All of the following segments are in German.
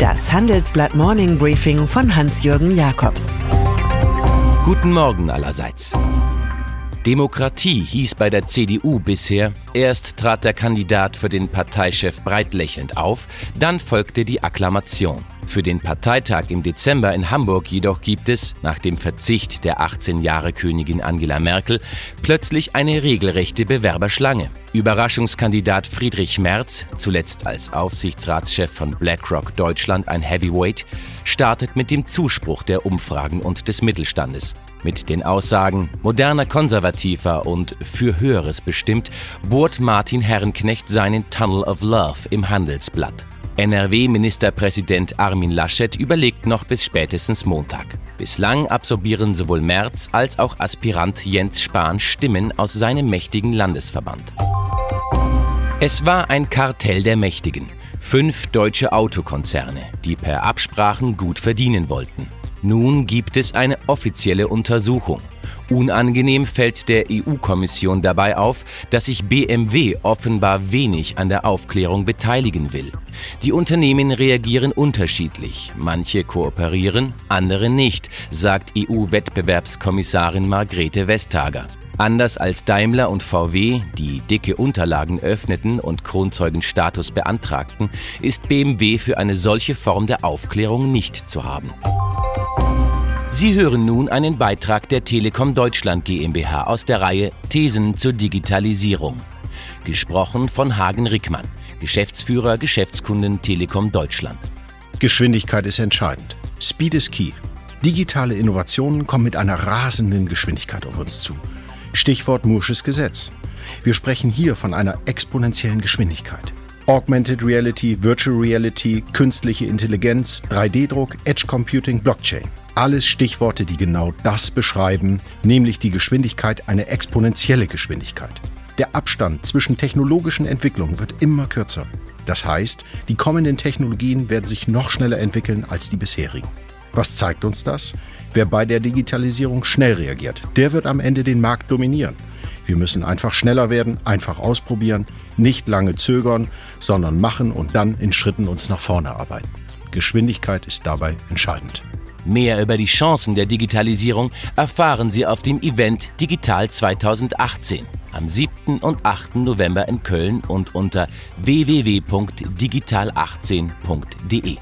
Das Handelsblatt Morning Briefing von Hans-Jürgen Jakobs. Guten Morgen allerseits. Demokratie hieß bei der CDU bisher, erst trat der Kandidat für den Parteichef breitlächelnd auf, dann folgte die Akklamation. Für den Parteitag im Dezember in Hamburg jedoch gibt es, nach dem Verzicht der 18 Jahre Königin Angela Merkel, plötzlich eine regelrechte Bewerberschlange. Überraschungskandidat Friedrich Merz, zuletzt als Aufsichtsratschef von BlackRock Deutschland ein Heavyweight, startet mit dem Zuspruch der Umfragen und des Mittelstandes. Mit den Aussagen moderner Konservativer und für Höheres bestimmt, bohrt Martin Herrenknecht seinen Tunnel of Love im Handelsblatt. NRW-Ministerpräsident Armin Laschet überlegt noch bis spätestens Montag. Bislang absorbieren sowohl Merz als auch Aspirant Jens Spahn Stimmen aus seinem mächtigen Landesverband. Es war ein Kartell der Mächtigen. Fünf deutsche Autokonzerne, die per Absprachen gut verdienen wollten. Nun gibt es eine offizielle Untersuchung. Unangenehm fällt der EU-Kommission dabei auf, dass sich BMW offenbar wenig an der Aufklärung beteiligen will. Die Unternehmen reagieren unterschiedlich. Manche kooperieren, andere nicht, sagt EU-Wettbewerbskommissarin Margrethe Vestager. Anders als Daimler und VW, die dicke Unterlagen öffneten und Kronzeugenstatus beantragten, ist BMW für eine solche Form der Aufklärung nicht zu haben. Sie hören nun einen Beitrag der Telekom Deutschland GmbH aus der Reihe Thesen zur Digitalisierung. Gesprochen von Hagen Rickmann, Geschäftsführer Geschäftskunden Telekom Deutschland. Geschwindigkeit ist entscheidend. Speed is key. Digitale Innovationen kommen mit einer rasenden Geschwindigkeit auf uns zu. Stichwort Mursches Gesetz. Wir sprechen hier von einer exponentiellen Geschwindigkeit. Augmented Reality, Virtual Reality, künstliche Intelligenz, 3D-Druck, Edge Computing, Blockchain. Alles Stichworte, die genau das beschreiben, nämlich die Geschwindigkeit, eine exponentielle Geschwindigkeit. Der Abstand zwischen technologischen Entwicklungen wird immer kürzer. Das heißt, die kommenden Technologien werden sich noch schneller entwickeln als die bisherigen. Was zeigt uns das? Wer bei der Digitalisierung schnell reagiert, der wird am Ende den Markt dominieren. Wir müssen einfach schneller werden, einfach ausprobieren, nicht lange zögern, sondern machen und dann in Schritten uns nach vorne arbeiten. Geschwindigkeit ist dabei entscheidend. Mehr über die Chancen der Digitalisierung erfahren Sie auf dem Event Digital 2018 am 7. und 8. November in Köln und unter www.digital18.de.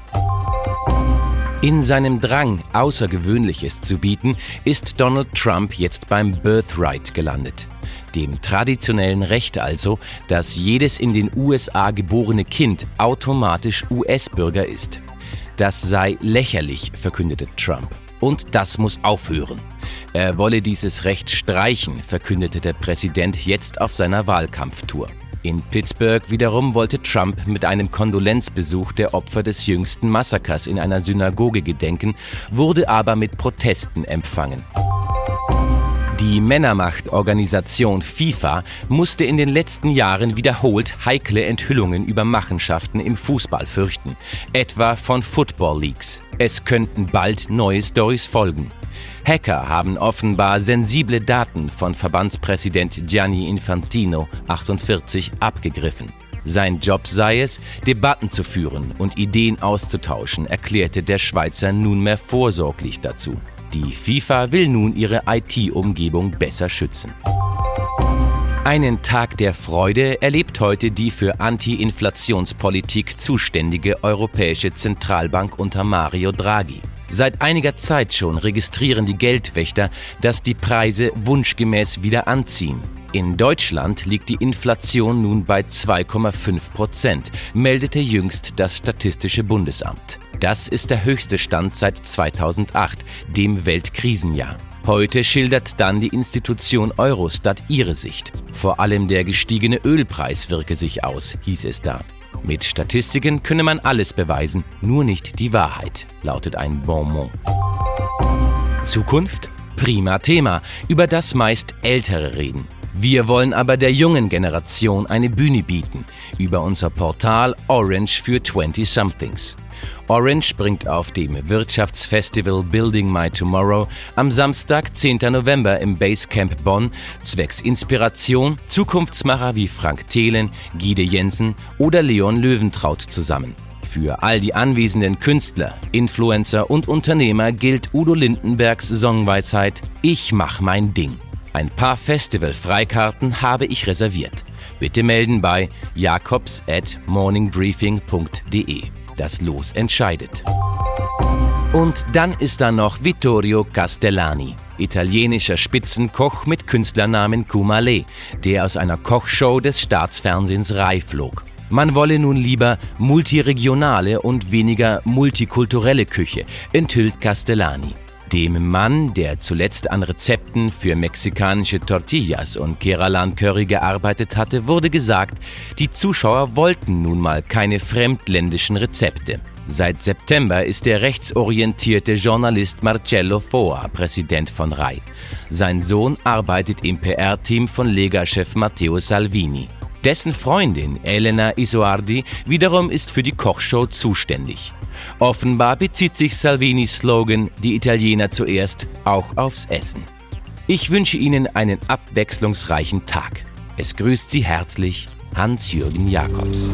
In seinem Drang, Außergewöhnliches zu bieten, ist Donald Trump jetzt beim Birthright gelandet. Dem traditionellen Recht also, dass jedes in den USA geborene Kind automatisch US-Bürger ist. Das sei lächerlich, verkündete Trump. Und das muss aufhören. Er wolle dieses Recht streichen, verkündete der Präsident jetzt auf seiner Wahlkampftour. In Pittsburgh wiederum wollte Trump mit einem Kondolenzbesuch der Opfer des jüngsten Massakers in einer Synagoge gedenken, wurde aber mit Protesten empfangen. Die Männermachtorganisation FIFA musste in den letzten Jahren wiederholt heikle Enthüllungen über Machenschaften im Fußball fürchten, etwa von Football Leagues. Es könnten bald neue Stories folgen. Hacker haben offenbar sensible Daten von Verbandspräsident Gianni Infantino 48 abgegriffen. Sein Job sei es, Debatten zu führen und Ideen auszutauschen, erklärte der Schweizer nunmehr vorsorglich dazu. Die FIFA will nun ihre IT-Umgebung besser schützen. Einen Tag der Freude erlebt heute die für Anti-Inflationspolitik zuständige Europäische Zentralbank unter Mario Draghi. Seit einiger Zeit schon registrieren die Geldwächter, dass die Preise wunschgemäß wieder anziehen. In Deutschland liegt die Inflation nun bei 2,5 Prozent, meldete jüngst das Statistische Bundesamt. Das ist der höchste Stand seit 2008, dem Weltkrisenjahr. Heute schildert dann die Institution Eurostat ihre Sicht. Vor allem der gestiegene Ölpreis wirke sich aus, hieß es da. Mit Statistiken könne man alles beweisen, nur nicht die Wahrheit, lautet ein Bonmot. Zukunft? Prima Thema, über das meist Ältere reden. Wir wollen aber der jungen Generation eine Bühne bieten über unser Portal Orange für 20-somethings. Orange bringt auf dem Wirtschaftsfestival Building My Tomorrow am Samstag, 10. November im Basecamp Bonn zwecks Inspiration Zukunftsmacher wie Frank Thelen, Gide Jensen oder Leon Löwentraut zusammen. Für all die anwesenden Künstler, Influencer und Unternehmer gilt Udo Lindenbergs Songweisheit Ich mach mein Ding. Ein paar Festival-Freikarten habe ich reserviert. Bitte melden bei jakobs at morningbriefing.de. Das Los entscheidet. Und dann ist da noch Vittorio Castellani, italienischer Spitzenkoch mit Künstlernamen Kumale, der aus einer Kochshow des Staatsfernsehens Rai flog. Man wolle nun lieber multiregionale und weniger multikulturelle Küche, enthüllt Castellani. Dem Mann, der zuletzt an Rezepten für mexikanische Tortillas und Keralan Curry gearbeitet hatte, wurde gesagt, die Zuschauer wollten nun mal keine fremdländischen Rezepte. Seit September ist der rechtsorientierte Journalist Marcello Foa Präsident von RAI. Sein Sohn arbeitet im PR-Team von Lega-Chef Matteo Salvini. Dessen Freundin Elena Isoardi wiederum ist für die Kochshow zuständig. Offenbar bezieht sich Salvinis Slogan Die Italiener zuerst auch aufs Essen. Ich wünsche Ihnen einen abwechslungsreichen Tag. Es grüßt Sie herzlich Hans-Jürgen Jakobs.